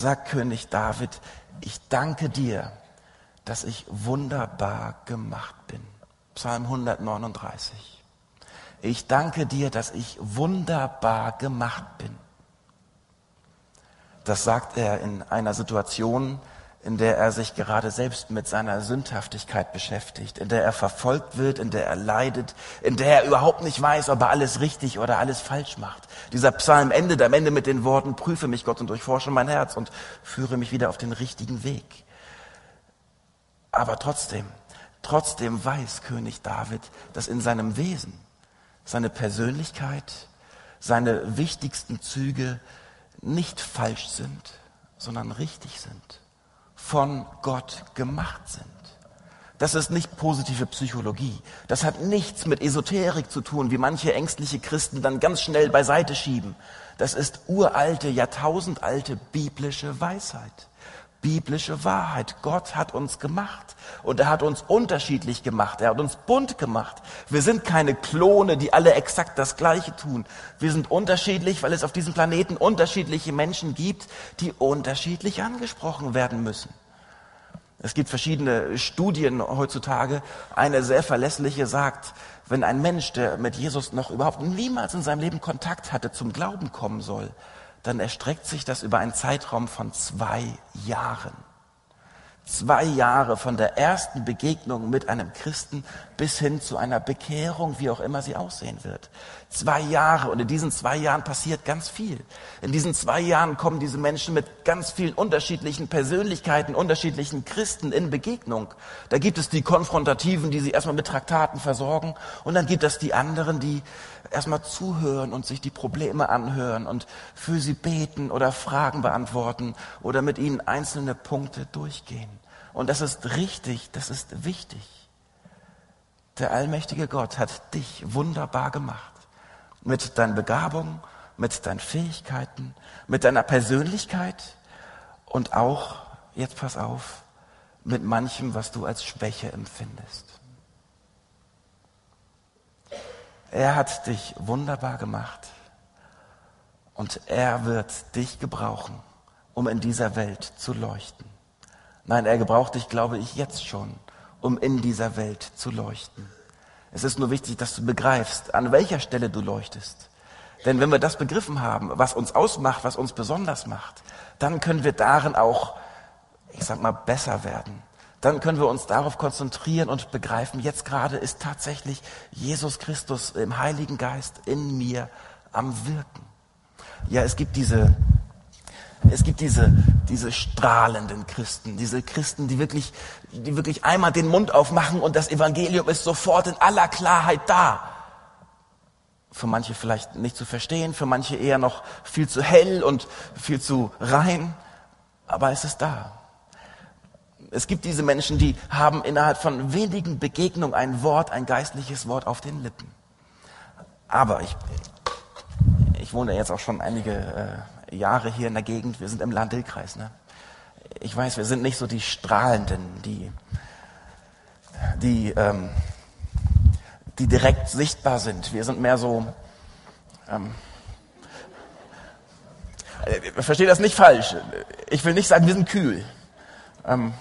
sagt König David, ich danke dir, dass ich wunderbar gemacht bin. Psalm 139. Ich danke dir, dass ich wunderbar gemacht bin. Das sagt er in einer Situation, in der er sich gerade selbst mit seiner Sündhaftigkeit beschäftigt, in der er verfolgt wird, in der er leidet, in der er überhaupt nicht weiß, ob er alles richtig oder alles falsch macht. Dieser Psalm endet am Ende mit den Worten, prüfe mich Gott und durchforsche mein Herz und führe mich wieder auf den richtigen Weg. Aber trotzdem, trotzdem weiß König David, dass in seinem Wesen, seine Persönlichkeit, seine wichtigsten Züge nicht falsch sind, sondern richtig sind von Gott gemacht sind. Das ist nicht positive Psychologie. Das hat nichts mit Esoterik zu tun, wie manche ängstliche Christen dann ganz schnell beiseite schieben. Das ist uralte, jahrtausendalte biblische Weisheit biblische Wahrheit. Gott hat uns gemacht und er hat uns unterschiedlich gemacht. Er hat uns bunt gemacht. Wir sind keine Klone, die alle exakt das Gleiche tun. Wir sind unterschiedlich, weil es auf diesem Planeten unterschiedliche Menschen gibt, die unterschiedlich angesprochen werden müssen. Es gibt verschiedene Studien heutzutage. Eine sehr verlässliche sagt, wenn ein Mensch, der mit Jesus noch überhaupt niemals in seinem Leben Kontakt hatte, zum Glauben kommen soll, dann erstreckt sich das über einen Zeitraum von zwei Jahren. Zwei Jahre von der ersten Begegnung mit einem Christen bis hin zu einer Bekehrung, wie auch immer sie aussehen wird. Zwei Jahre und in diesen zwei Jahren passiert ganz viel. In diesen zwei Jahren kommen diese Menschen mit ganz vielen unterschiedlichen Persönlichkeiten, unterschiedlichen Christen in Begegnung. Da gibt es die Konfrontativen, die sie erstmal mit Traktaten versorgen und dann gibt es die anderen, die erstmal zuhören und sich die Probleme anhören und für sie beten oder Fragen beantworten oder mit ihnen einzelne Punkte durchgehen. Und das ist richtig, das ist wichtig. Der allmächtige Gott hat dich wunderbar gemacht. Mit deinen Begabungen, mit deinen Fähigkeiten, mit deiner Persönlichkeit und auch, jetzt pass auf, mit manchem, was du als Schwäche empfindest. Er hat dich wunderbar gemacht und er wird dich gebrauchen, um in dieser Welt zu leuchten. Nein, er gebraucht dich, glaube ich, jetzt schon, um in dieser Welt zu leuchten. Es ist nur wichtig, dass du begreifst, an welcher Stelle du leuchtest. Denn wenn wir das begriffen haben, was uns ausmacht, was uns besonders macht, dann können wir darin auch, ich sag mal, besser werden dann können wir uns darauf konzentrieren und begreifen, jetzt gerade ist tatsächlich Jesus Christus im Heiligen Geist in mir am Wirken. Ja, es gibt diese, es gibt diese, diese strahlenden Christen, diese Christen, die wirklich, die wirklich einmal den Mund aufmachen und das Evangelium ist sofort in aller Klarheit da. Für manche vielleicht nicht zu verstehen, für manche eher noch viel zu hell und viel zu rein, aber es ist da. Es gibt diese Menschen, die haben innerhalb von wenigen Begegnungen ein Wort, ein geistliches Wort auf den Lippen. Aber ich, ich wohne jetzt auch schon einige äh, Jahre hier in der Gegend. Wir sind im Landilkreis. Ne? Ich weiß, wir sind nicht so die Strahlenden, die, die, ähm, die direkt sichtbar sind. Wir sind mehr so, ähm, äh, verstehe das nicht falsch. Ich will nicht sagen, wir sind kühl. Ähm,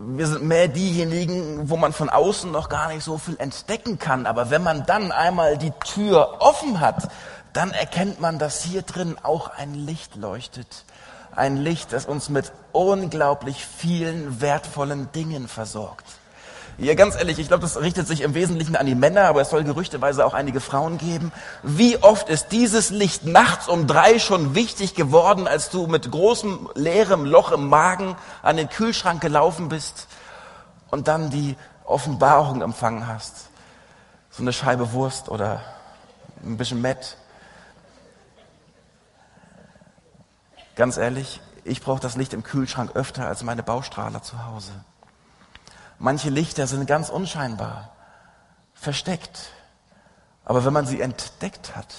wir sind mehr diejenigen, wo man von außen noch gar nicht so viel entdecken kann. Aber wenn man dann einmal die Tür offen hat, dann erkennt man, dass hier drin auch ein Licht leuchtet. Ein Licht, das uns mit unglaublich vielen wertvollen Dingen versorgt. Ja, ganz ehrlich, ich glaube, das richtet sich im Wesentlichen an die Männer, aber es soll gerüchteweise auch einige Frauen geben. Wie oft ist dieses Licht nachts um drei schon wichtig geworden, als du mit großem leerem Loch im Magen an den Kühlschrank gelaufen bist und dann die Offenbarung empfangen hast? So eine Scheibe Wurst oder ein bisschen Mett. Ganz ehrlich, ich brauche das Licht im Kühlschrank öfter als meine Baustrahler zu Hause. Manche Lichter sind ganz unscheinbar, versteckt. Aber wenn man sie entdeckt hat,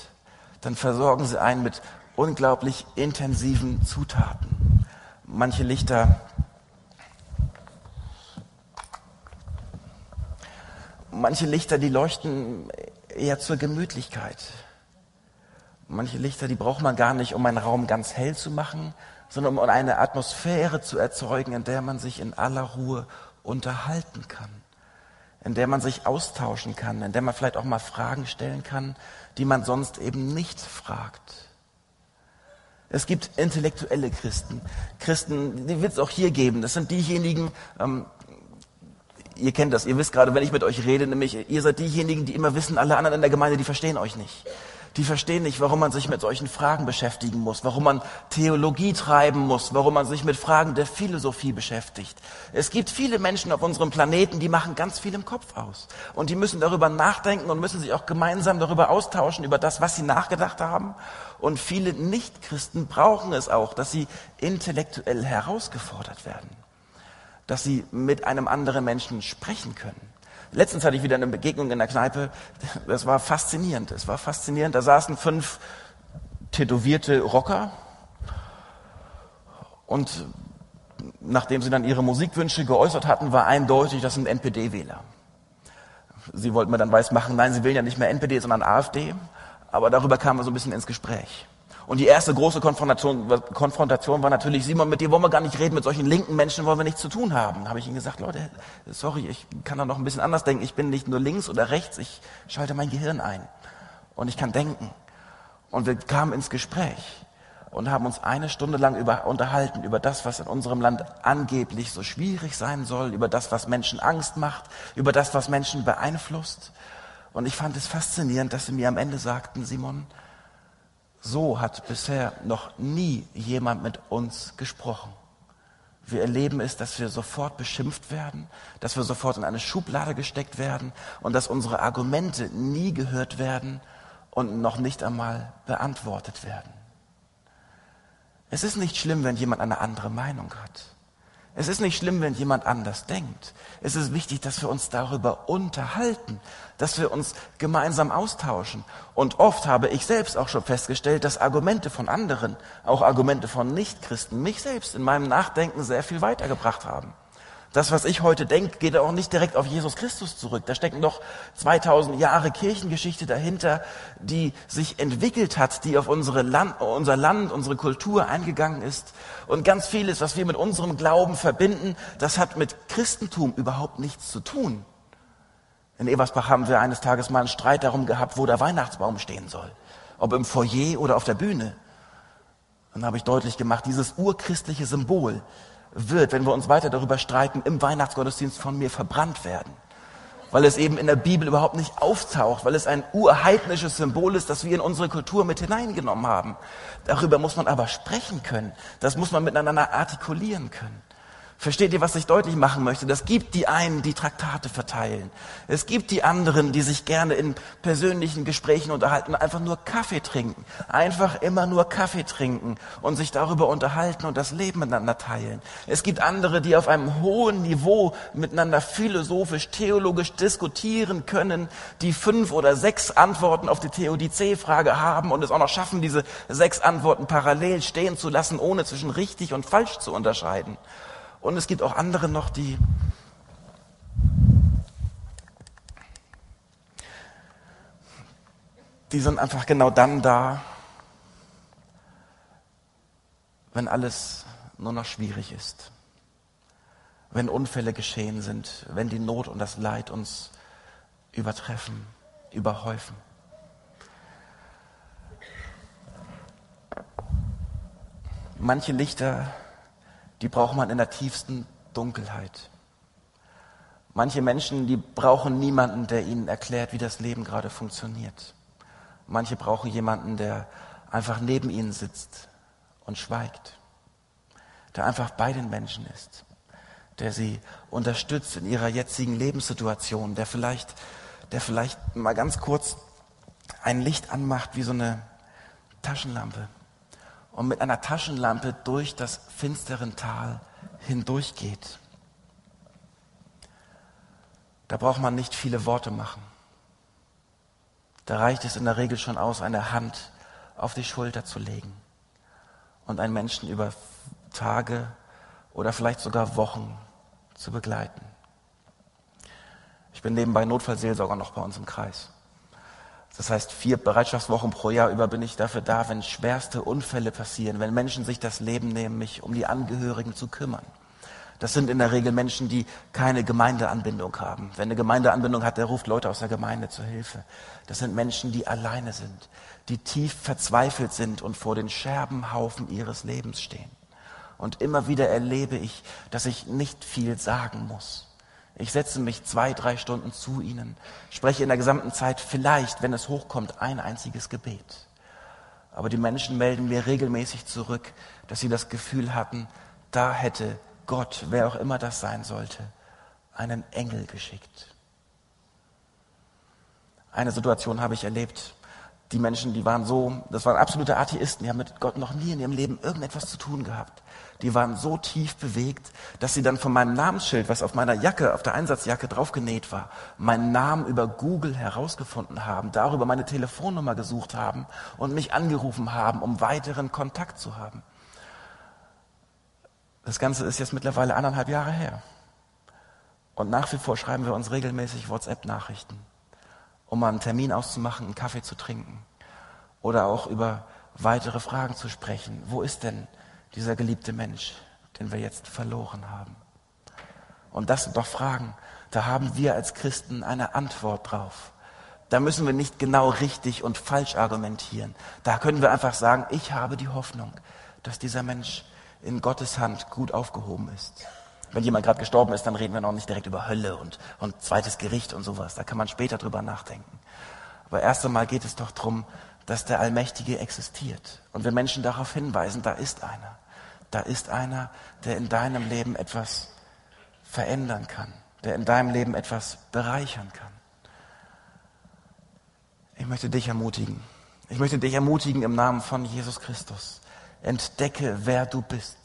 dann versorgen sie einen mit unglaublich intensiven Zutaten. Manche Lichter Manche Lichter, die leuchten eher zur Gemütlichkeit. Manche Lichter, die braucht man gar nicht, um einen Raum ganz hell zu machen, sondern um eine Atmosphäre zu erzeugen, in der man sich in aller Ruhe unterhalten kann, in der man sich austauschen kann, in der man vielleicht auch mal Fragen stellen kann, die man sonst eben nicht fragt. Es gibt intellektuelle Christen, Christen, die wird es auch hier geben. Das sind diejenigen, ähm, ihr kennt das, ihr wisst gerade, wenn ich mit euch rede, nämlich ihr seid diejenigen, die immer wissen, alle anderen in der Gemeinde, die verstehen euch nicht die verstehen nicht, warum man sich mit solchen Fragen beschäftigen muss, warum man Theologie treiben muss, warum man sich mit Fragen der Philosophie beschäftigt. Es gibt viele Menschen auf unserem Planeten, die machen ganz viel im Kopf aus. Und die müssen darüber nachdenken und müssen sich auch gemeinsam darüber austauschen, über das, was sie nachgedacht haben. Und viele Nichtchristen brauchen es auch, dass sie intellektuell herausgefordert werden, dass sie mit einem anderen Menschen sprechen können. Letztens hatte ich wieder eine Begegnung in der Kneipe. Das war faszinierend. Es war faszinierend. Da saßen fünf tätowierte Rocker. Und nachdem sie dann ihre Musikwünsche geäußert hatten, war eindeutig, das sind NPD-Wähler. Sie wollten mir dann weiß machen, nein, sie wählen ja nicht mehr NPD, sondern AfD. Aber darüber kamen wir so ein bisschen ins Gespräch. Und die erste große Konfrontation, Konfrontation war natürlich, Simon, mit dir wollen wir gar nicht reden, mit solchen linken Menschen wollen wir nichts zu tun haben. Da habe ich ihm gesagt, Leute, sorry, ich kann da noch ein bisschen anders denken. Ich bin nicht nur links oder rechts, ich schalte mein Gehirn ein. Und ich kann denken. Und wir kamen ins Gespräch und haben uns eine Stunde lang über, unterhalten über das, was in unserem Land angeblich so schwierig sein soll, über das, was Menschen Angst macht, über das, was Menschen beeinflusst. Und ich fand es faszinierend, dass sie mir am Ende sagten, Simon, so hat bisher noch nie jemand mit uns gesprochen. Wir erleben es, dass wir sofort beschimpft werden, dass wir sofort in eine Schublade gesteckt werden und dass unsere Argumente nie gehört werden und noch nicht einmal beantwortet werden. Es ist nicht schlimm, wenn jemand eine andere Meinung hat. Es ist nicht schlimm, wenn jemand anders denkt. Es ist wichtig, dass wir uns darüber unterhalten, dass wir uns gemeinsam austauschen. Und oft habe ich selbst auch schon festgestellt, dass Argumente von anderen, auch Argumente von Nichtchristen, mich selbst in meinem Nachdenken sehr viel weitergebracht haben. Das, was ich heute denke, geht auch nicht direkt auf Jesus Christus zurück. Da stecken doch 2000 Jahre Kirchengeschichte dahinter, die sich entwickelt hat, die auf unsere Land, unser Land, unsere Kultur eingegangen ist. Und ganz vieles, was wir mit unserem Glauben verbinden, das hat mit Christentum überhaupt nichts zu tun. In Eversbach haben wir eines Tages mal einen Streit darum gehabt, wo der Weihnachtsbaum stehen soll. Ob im Foyer oder auf der Bühne. Dann habe ich deutlich gemacht, dieses urchristliche Symbol, wird, wenn wir uns weiter darüber streiten, im Weihnachtsgottesdienst von mir verbrannt werden. Weil es eben in der Bibel überhaupt nicht auftaucht, weil es ein urheidnisches Symbol ist, das wir in unsere Kultur mit hineingenommen haben. Darüber muss man aber sprechen können. Das muss man miteinander artikulieren können. Versteht ihr, was ich deutlich machen möchte? Das gibt die einen, die Traktate verteilen. Es gibt die anderen, die sich gerne in persönlichen Gesprächen unterhalten, einfach nur Kaffee trinken. Einfach immer nur Kaffee trinken und sich darüber unterhalten und das Leben miteinander teilen. Es gibt andere, die auf einem hohen Niveau miteinander philosophisch, theologisch diskutieren können, die fünf oder sechs Antworten auf die Theodizee-Frage haben und es auch noch schaffen, diese sechs Antworten parallel stehen zu lassen, ohne zwischen richtig und falsch zu unterscheiden. Und es gibt auch andere noch, die die sind einfach genau dann da, wenn alles nur noch schwierig ist, wenn Unfälle geschehen sind, wenn die Not und das Leid uns übertreffen, überhäufen. Manche Lichter die braucht man in der tiefsten Dunkelheit. Manche Menschen, die brauchen niemanden, der ihnen erklärt, wie das Leben gerade funktioniert. Manche brauchen jemanden, der einfach neben ihnen sitzt und schweigt, der einfach bei den Menschen ist, der sie unterstützt in ihrer jetzigen Lebenssituation, der vielleicht, der vielleicht mal ganz kurz ein Licht anmacht wie so eine Taschenlampe und mit einer Taschenlampe durch das finstere Tal hindurchgeht. Da braucht man nicht viele Worte machen. Da reicht es in der Regel schon aus, eine Hand auf die Schulter zu legen und einen Menschen über Tage oder vielleicht sogar Wochen zu begleiten. Ich bin nebenbei Notfallseelsorger noch bei uns im Kreis. Das heißt, vier Bereitschaftswochen pro Jahr über bin ich dafür da, wenn schwerste Unfälle passieren, wenn Menschen sich das Leben nehmen, mich um die Angehörigen zu kümmern. Das sind in der Regel Menschen, die keine Gemeindeanbindung haben. Wenn eine Gemeindeanbindung hat, der ruft Leute aus der Gemeinde zur Hilfe. Das sind Menschen, die alleine sind, die tief verzweifelt sind und vor den Scherbenhaufen ihres Lebens stehen. Und immer wieder erlebe ich, dass ich nicht viel sagen muss. Ich setze mich zwei, drei Stunden zu ihnen, spreche in der gesamten Zeit vielleicht, wenn es hochkommt, ein einziges Gebet. Aber die Menschen melden mir regelmäßig zurück, dass sie das Gefühl hatten, da hätte Gott, wer auch immer das sein sollte, einen Engel geschickt. Eine Situation habe ich erlebt. Die Menschen, die waren so, das waren absolute Atheisten, die haben mit Gott noch nie in ihrem Leben irgendetwas zu tun gehabt die waren so tief bewegt, dass sie dann von meinem Namensschild, was auf meiner Jacke, auf der Einsatzjacke draufgenäht war, meinen Namen über Google herausgefunden haben, darüber meine Telefonnummer gesucht haben und mich angerufen haben, um weiteren Kontakt zu haben. Das Ganze ist jetzt mittlerweile anderthalb Jahre her. Und nach wie vor schreiben wir uns regelmäßig WhatsApp-Nachrichten, um mal einen Termin auszumachen, einen Kaffee zu trinken oder auch über weitere Fragen zu sprechen. Wo ist denn dieser geliebte Mensch, den wir jetzt verloren haben? Und das sind doch Fragen, da haben wir als Christen eine Antwort drauf. Da müssen wir nicht genau richtig und falsch argumentieren. Da können wir einfach sagen, ich habe die Hoffnung, dass dieser Mensch in Gottes Hand gut aufgehoben ist. Wenn jemand gerade gestorben ist, dann reden wir noch nicht direkt über Hölle und, und zweites Gericht und sowas. Da kann man später drüber nachdenken. Aber erst einmal geht es doch darum, dass der Allmächtige existiert. Und wir Menschen darauf hinweisen, da ist einer da ist einer, der in deinem Leben etwas verändern kann, der in deinem Leben etwas bereichern kann. Ich möchte dich ermutigen. Ich möchte dich ermutigen im Namen von Jesus Christus. Entdecke, wer du bist.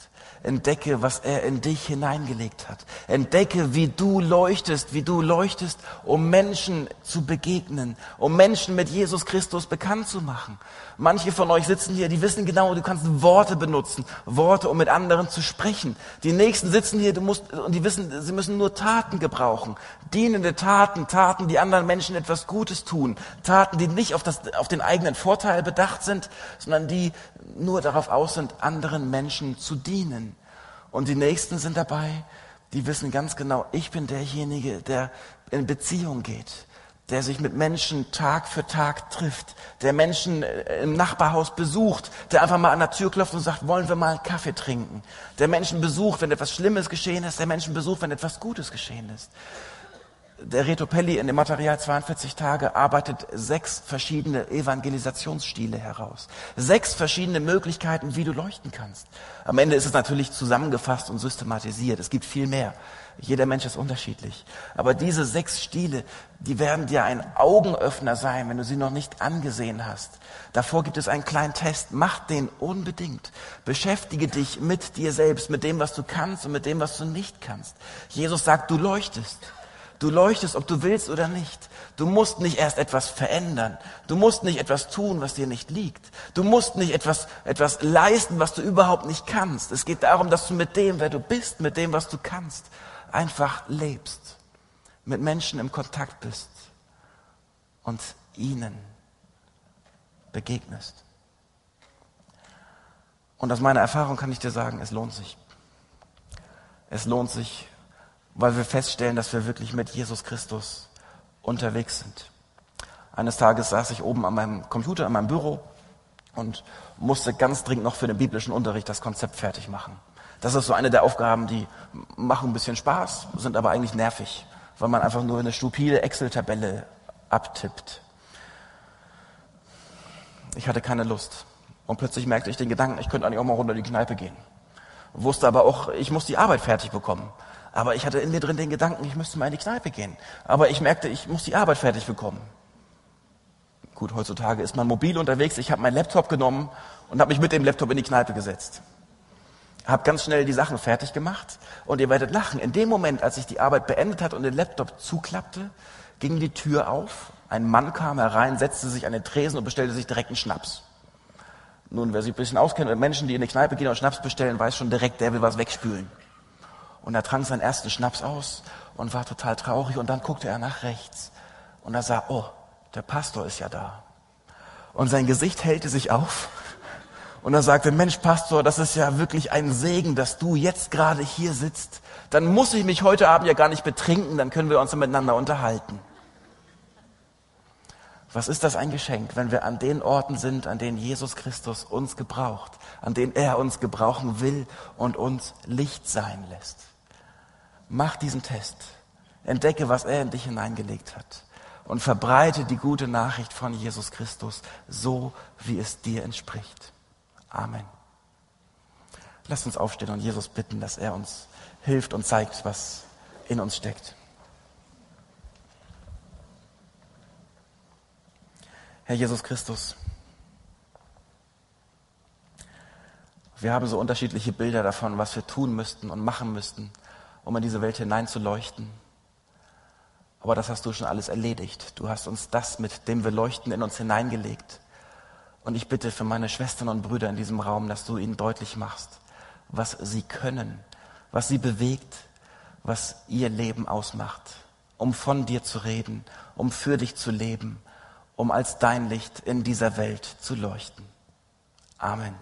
Entdecke, was er in dich hineingelegt hat. Entdecke, wie du leuchtest, wie du leuchtest, um Menschen zu begegnen, um Menschen mit Jesus Christus bekannt zu machen. Manche von euch sitzen hier, die wissen genau, du kannst Worte benutzen, Worte, um mit anderen zu sprechen. Die nächsten sitzen hier, du musst, und die wissen, sie müssen nur Taten gebrauchen. Dienende Taten, Taten, die anderen Menschen etwas Gutes tun. Taten, die nicht auf, das, auf den eigenen Vorteil bedacht sind, sondern die nur darauf aus sind, anderen Menschen zu dienen. Und die Nächsten sind dabei, die wissen ganz genau, ich bin derjenige, der in Beziehung geht, der sich mit Menschen Tag für Tag trifft, der Menschen äh, im Nachbarhaus besucht, der einfach mal an der Tür klopft und sagt, wollen wir mal einen Kaffee trinken, der Menschen besucht, wenn etwas Schlimmes geschehen ist, der Menschen besucht, wenn etwas Gutes geschehen ist der Reto Pelli in dem Material 42 Tage arbeitet sechs verschiedene Evangelisationsstile heraus. Sechs verschiedene Möglichkeiten, wie du leuchten kannst. Am Ende ist es natürlich zusammengefasst und systematisiert. Es gibt viel mehr. Jeder Mensch ist unterschiedlich. Aber diese sechs Stile, die werden dir ein Augenöffner sein, wenn du sie noch nicht angesehen hast. Davor gibt es einen kleinen Test. Mach den unbedingt. Beschäftige dich mit dir selbst, mit dem, was du kannst und mit dem, was du nicht kannst. Jesus sagt, du leuchtest. Du leuchtest, ob du willst oder nicht. Du musst nicht erst etwas verändern. Du musst nicht etwas tun, was dir nicht liegt. Du musst nicht etwas, etwas leisten, was du überhaupt nicht kannst. Es geht darum, dass du mit dem, wer du bist, mit dem, was du kannst, einfach lebst. Mit Menschen im Kontakt bist und ihnen begegnest. Und aus meiner Erfahrung kann ich dir sagen, es lohnt sich. Es lohnt sich, weil wir feststellen, dass wir wirklich mit Jesus Christus unterwegs sind. Eines Tages saß ich oben an meinem Computer in meinem Büro und musste ganz dringend noch für den biblischen Unterricht das Konzept fertig machen. Das ist so eine der Aufgaben, die machen ein bisschen Spaß, sind aber eigentlich nervig, weil man einfach nur eine stupide Excel-Tabelle abtippt. Ich hatte keine Lust. Und plötzlich merkte ich den Gedanken, ich könnte eigentlich auch mal runter in die Kneipe gehen. Wusste aber auch, ich muss die Arbeit fertig bekommen. Aber ich hatte in mir drin den Gedanken, ich müsste mal in die Kneipe gehen. Aber ich merkte, ich muss die Arbeit fertig bekommen. Gut, heutzutage ist man mobil unterwegs. Ich habe meinen Laptop genommen und habe mich mit dem Laptop in die Kneipe gesetzt. Habe ganz schnell die Sachen fertig gemacht und ihr werdet lachen. In dem Moment, als ich die Arbeit beendet hat und den Laptop zuklappte, ging die Tür auf. Ein Mann kam herein, setzte sich an den Tresen und bestellte sich direkt einen Schnaps. Nun, wer sich ein bisschen auskennt mit Menschen, die in die Kneipe gehen und Schnaps bestellen, weiß schon direkt, der will was wegspülen. Und er trank seinen ersten Schnaps aus und war total traurig. Und dann guckte er nach rechts und er sah, oh, der Pastor ist ja da. Und sein Gesicht hellte sich auf. Und er sagte, Mensch, Pastor, das ist ja wirklich ein Segen, dass du jetzt gerade hier sitzt. Dann muss ich mich heute Abend ja gar nicht betrinken, dann können wir uns miteinander unterhalten. Was ist das ein Geschenk, wenn wir an den Orten sind, an denen Jesus Christus uns gebraucht, an denen er uns gebrauchen will und uns Licht sein lässt? Mach diesen Test. Entdecke, was er in dich hineingelegt hat und verbreite die gute Nachricht von Jesus Christus so, wie es dir entspricht. Amen. Lass uns aufstehen und Jesus bitten, dass er uns hilft und zeigt, was in uns steckt. Herr Jesus Christus, wir haben so unterschiedliche Bilder davon, was wir tun müssten und machen müssten, um in diese Welt hineinzuleuchten. Aber das hast du schon alles erledigt. Du hast uns das, mit dem wir leuchten, in uns hineingelegt. Und ich bitte für meine Schwestern und Brüder in diesem Raum, dass du ihnen deutlich machst, was sie können, was sie bewegt, was ihr Leben ausmacht, um von dir zu reden, um für dich zu leben um als dein Licht in dieser Welt zu leuchten. Amen.